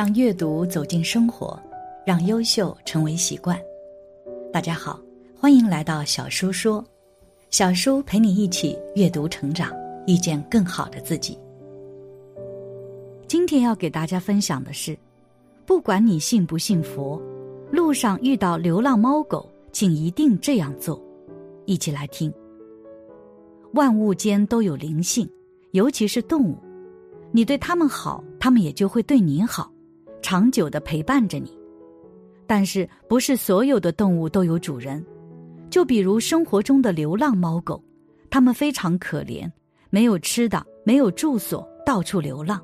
让阅读走进生活，让优秀成为习惯。大家好，欢迎来到小叔说，小叔陪你一起阅读成长，遇见更好的自己。今天要给大家分享的是，不管你信不信佛，路上遇到流浪猫狗，请一定这样做。一起来听。万物间都有灵性，尤其是动物，你对它们好，它们也就会对你好。长久的陪伴着你，但是不是所有的动物都有主人？就比如生活中的流浪猫狗，它们非常可怜，没有吃的，没有住所，到处流浪。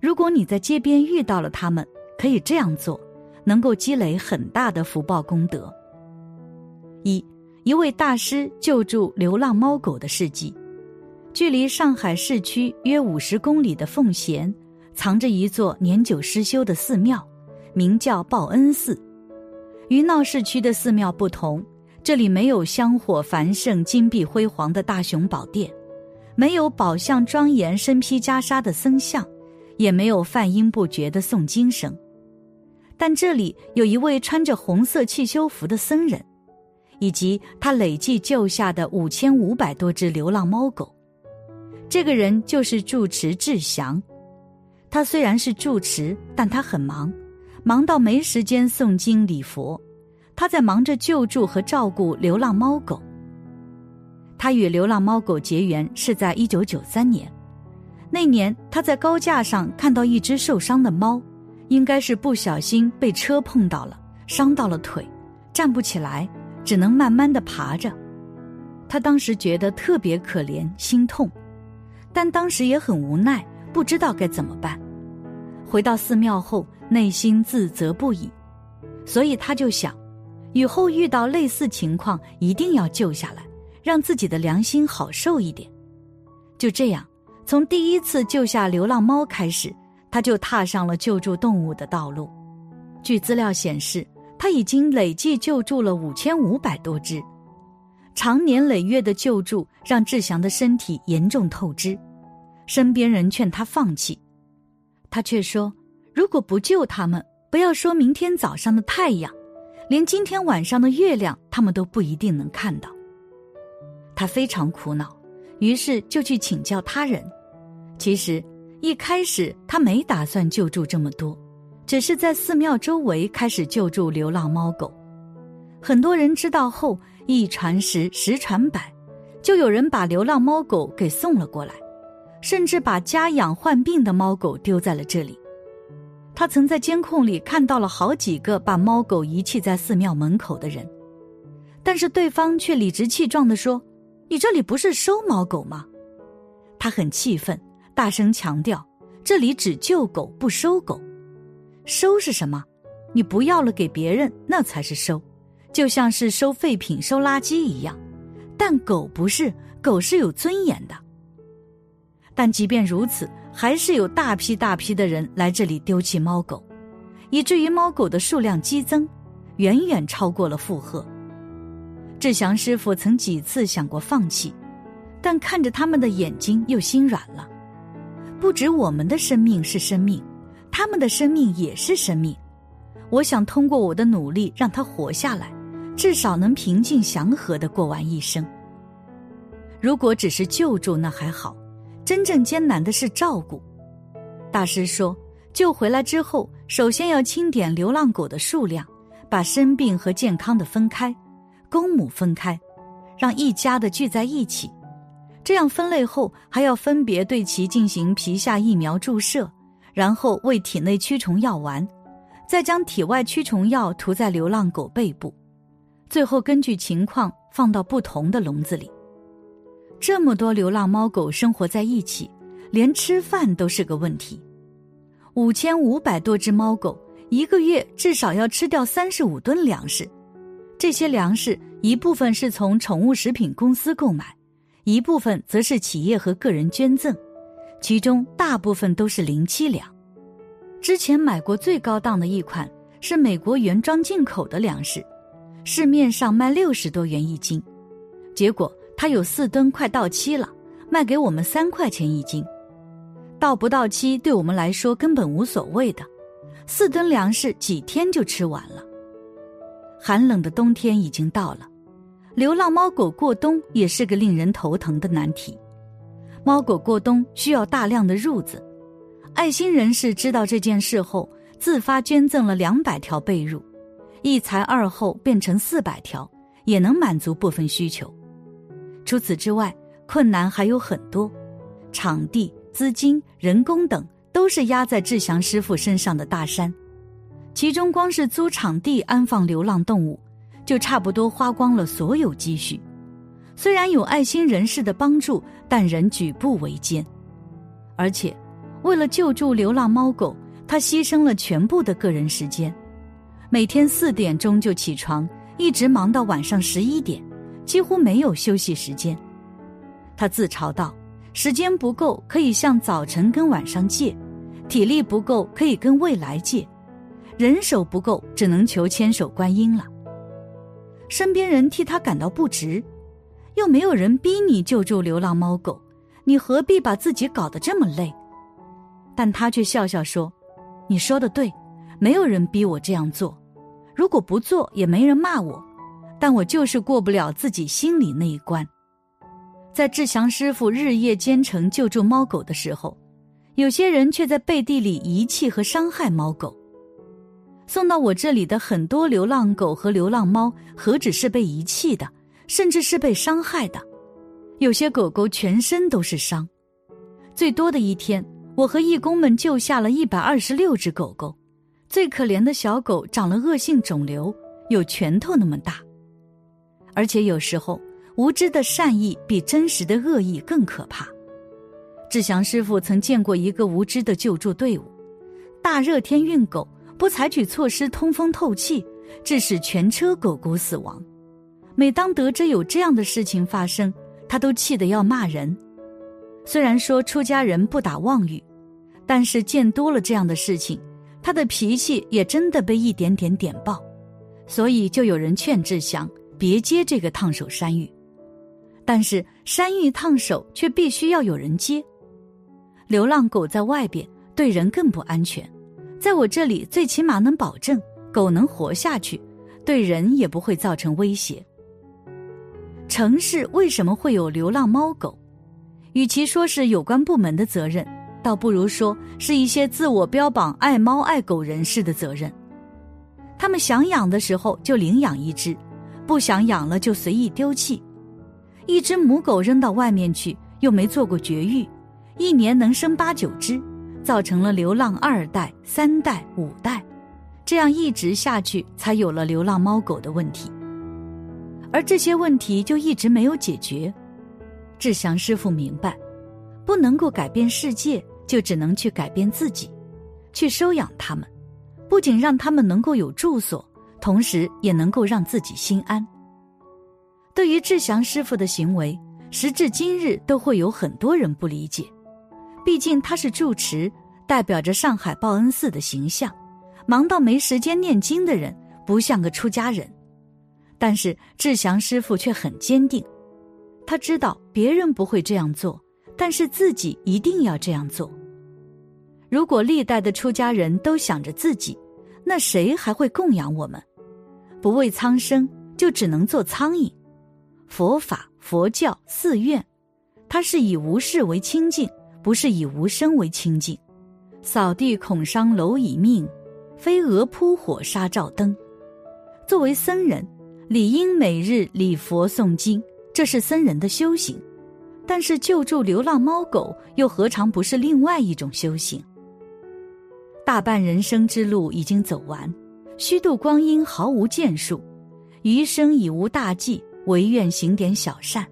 如果你在街边遇到了它们，可以这样做，能够积累很大的福报功德。一一位大师救助流浪猫狗的事迹，距离上海市区约五十公里的奉贤。藏着一座年久失修的寺庙，名叫报恩寺。与闹市区的寺庙不同，这里没有香火繁盛、金碧辉煌的大雄宝殿，没有宝相庄严、身披袈裟的僧像，也没有梵音不绝的诵经声。但这里有一位穿着红色汽修服的僧人，以及他累计救下的五千五百多只流浪猫狗。这个人就是住持智祥。他虽然是住持，但他很忙，忙到没时间诵经礼佛。他在忙着救助和照顾流浪猫狗。他与流浪猫狗结缘是在一九九三年，那年他在高架上看到一只受伤的猫，应该是不小心被车碰到了，伤到了腿，站不起来，只能慢慢的爬着。他当时觉得特别可怜，心痛，但当时也很无奈。不知道该怎么办，回到寺庙后，内心自责不已，所以他就想，以后遇到类似情况，一定要救下来，让自己的良心好受一点。就这样，从第一次救下流浪猫开始，他就踏上了救助动物的道路。据资料显示，他已经累计救助了五千五百多只。长年累月的救助，让志祥的身体严重透支。身边人劝他放弃，他却说：“如果不救他们，不要说明天早上的太阳，连今天晚上的月亮，他们都不一定能看到。”他非常苦恼，于是就去请教他人。其实一开始他没打算救助这么多，只是在寺庙周围开始救助流浪猫狗。很多人知道后，一传十，十传百，就有人把流浪猫狗给送了过来。甚至把家养患病的猫狗丢在了这里。他曾在监控里看到了好几个把猫狗遗弃在寺庙门口的人，但是对方却理直气壮地说：“你这里不是收猫狗吗？”他很气愤，大声强调：“这里只救狗不收狗，收是什么？你不要了给别人，那才是收，就像是收废品、收垃圾一样。但狗不是，狗是有尊严的。”但即便如此，还是有大批大批的人来这里丢弃猫狗，以至于猫狗的数量激增，远远超过了负荷。志祥师傅曾几次想过放弃，但看着他们的眼睛又心软了。不止我们的生命是生命，他们的生命也是生命。我想通过我的努力让他活下来，至少能平静祥和的过完一生。如果只是救助，那还好。真正艰难的是照顾。大师说，救回来之后，首先要清点流浪狗的数量，把生病和健康的分开，公母分开，让一家的聚在一起。这样分类后，还要分别对其进行皮下疫苗注射，然后喂体内驱虫药丸，再将体外驱虫药涂在流浪狗背部，最后根据情况放到不同的笼子里。这么多流浪猫狗生活在一起，连吃饭都是个问题。五千五百多只猫狗，一个月至少要吃掉三十五吨粮食。这些粮食一部分是从宠物食品公司购买，一部分则是企业和个人捐赠，其中大部分都是零七粮。之前买过最高档的一款是美国原装进口的粮食，市面上卖六十多元一斤，结果。它有四吨，快到期了，卖给我们三块钱一斤。到不到期，对我们来说根本无所谓的。四吨粮食几天就吃完了。寒冷的冬天已经到了，流浪猫狗过冬也是个令人头疼的难题。猫狗过冬需要大量的褥子，爱心人士知道这件事后，自发捐赠了两百条被褥，一裁二后变成四百条，也能满足部分需求。除此之外，困难还有很多，场地、资金、人工等都是压在志祥师傅身上的大山。其中，光是租场地安放流浪动物，就差不多花光了所有积蓄。虽然有爱心人士的帮助，但仍举步维艰。而且，为了救助流浪猫狗，他牺牲了全部的个人时间，每天四点钟就起床，一直忙到晚上十一点。几乎没有休息时间，他自嘲道：“时间不够，可以向早晨跟晚上借；体力不够，可以跟未来借；人手不够，只能求千手观音了。”身边人替他感到不值，又没有人逼你救助流浪猫狗，你何必把自己搞得这么累？但他却笑笑说：“你说的对，没有人逼我这样做，如果不做，也没人骂我。”但我就是过不了自己心里那一关。在志祥师傅日夜兼程救助猫狗的时候，有些人却在背地里遗弃和伤害猫狗。送到我这里的很多流浪狗和流浪猫，何止是被遗弃的，甚至是被伤害的。有些狗狗全身都是伤。最多的一天，我和义工们救下了一百二十六只狗狗，最可怜的小狗长了恶性肿瘤，有拳头那么大。而且有时候，无知的善意比真实的恶意更可怕。志祥师傅曾见过一个无知的救助队伍，大热天运狗，不采取措施通风透气，致使全车狗狗死亡。每当得知有这样的事情发生，他都气得要骂人。虽然说出家人不打妄语，但是见多了这样的事情，他的脾气也真的被一点点点爆。所以就有人劝志祥。别接这个烫手山芋，但是山芋烫手却必须要有人接。流浪狗在外边对人更不安全，在我这里最起码能保证狗能活下去，对人也不会造成威胁。城市为什么会有流浪猫狗？与其说是有关部门的责任，倒不如说是一些自我标榜爱猫爱狗人士的责任。他们想养的时候就领养一只。不想养了就随意丢弃，一只母狗扔到外面去，又没做过绝育，一年能生八九只，造成了流浪二代、三代、五代，这样一直下去，才有了流浪猫狗的问题。而这些问题就一直没有解决。志祥师傅明白，不能够改变世界，就只能去改变自己，去收养它们，不仅让它们能够有住所。同时也能够让自己心安。对于志祥师傅的行为，时至今日都会有很多人不理解。毕竟他是住持，代表着上海报恩寺的形象，忙到没时间念经的人，不像个出家人。但是志祥师傅却很坚定，他知道别人不会这样做，但是自己一定要这样做。如果历代的出家人都想着自己，那谁还会供养我们？不为苍生，就只能做苍蝇。佛法、佛教、寺院，它是以无事为清净，不是以无声为清净。扫地恐伤蝼蚁命，飞蛾扑火杀照灯。作为僧人，理应每日礼佛诵经，这是僧人的修行。但是救助流浪猫狗，又何尝不是另外一种修行？大半人生之路已经走完，虚度光阴毫无建树，余生已无大计，唯愿行点小善。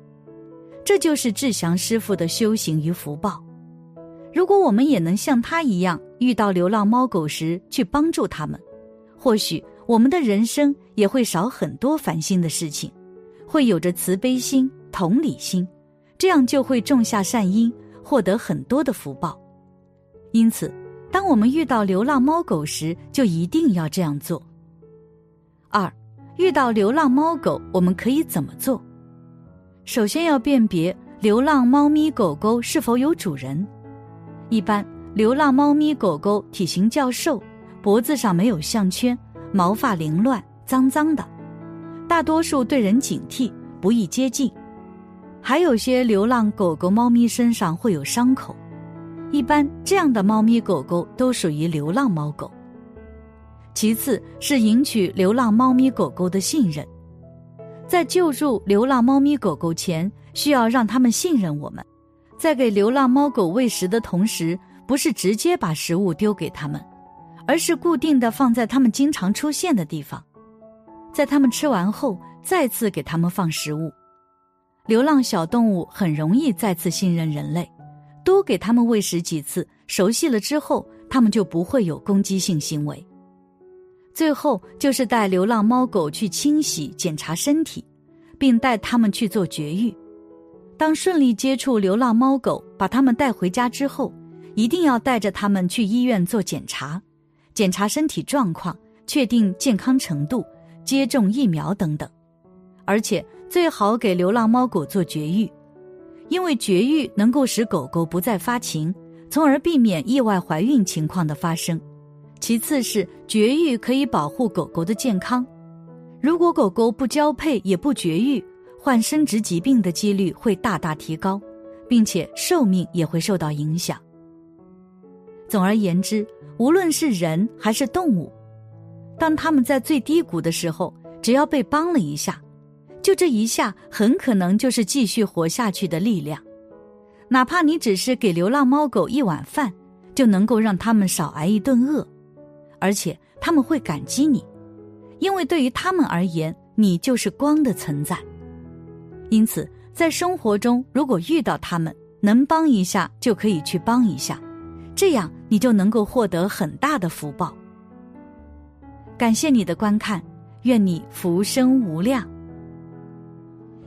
这就是志祥师傅的修行与福报。如果我们也能像他一样，遇到流浪猫狗时去帮助他们，或许我们的人生也会少很多烦心的事情，会有着慈悲心、同理心，这样就会种下善因，获得很多的福报。因此，当我们遇到流浪猫狗时，就一定要这样做。二，遇到流浪猫狗，我们可以怎么做？首先要辨别流浪猫咪狗狗是否有主人。一般流浪猫咪狗狗体型较瘦，脖子上没有项圈，毛发凌乱，脏脏的，大多数对人警惕，不易接近。还有些流浪狗狗、猫咪身上会有伤口，一般这样的猫咪狗狗都属于流浪猫狗。其次是赢取流浪猫咪狗狗的信任。在救助流浪猫咪狗狗前，需要让他们信任我们。在给流浪猫狗喂食的同时，不是直接把食物丢给他们，而是固定的放在他们经常出现的地方。在他们吃完后，再次给他们放食物。流浪小动物很容易再次信任人类，多给他们喂食几次，熟悉了之后，他们就不会有攻击性行为。最后就是带流浪猫狗去清洗、检查身体，并带它们去做绝育。当顺利接触流浪猫狗，把它们带回家之后，一定要带着它们去医院做检查，检查身体状况，确定健康程度，接种疫苗等等。而且最好给流浪猫狗做绝育，因为绝育能够使狗狗不再发情，从而避免意外怀孕情况的发生。其次是绝育可以保护狗狗的健康，如果狗狗不交配也不绝育，患生殖疾病的几率会大大提高，并且寿命也会受到影响。总而言之，无论是人还是动物，当他们在最低谷的时候，只要被帮了一下，就这一下很可能就是继续活下去的力量。哪怕你只是给流浪猫狗一碗饭，就能够让他们少挨一顿饿。而且他们会感激你，因为对于他们而言，你就是光的存在。因此，在生活中，如果遇到他们，能帮一下就可以去帮一下，这样你就能够获得很大的福报。感谢你的观看，愿你福生无量。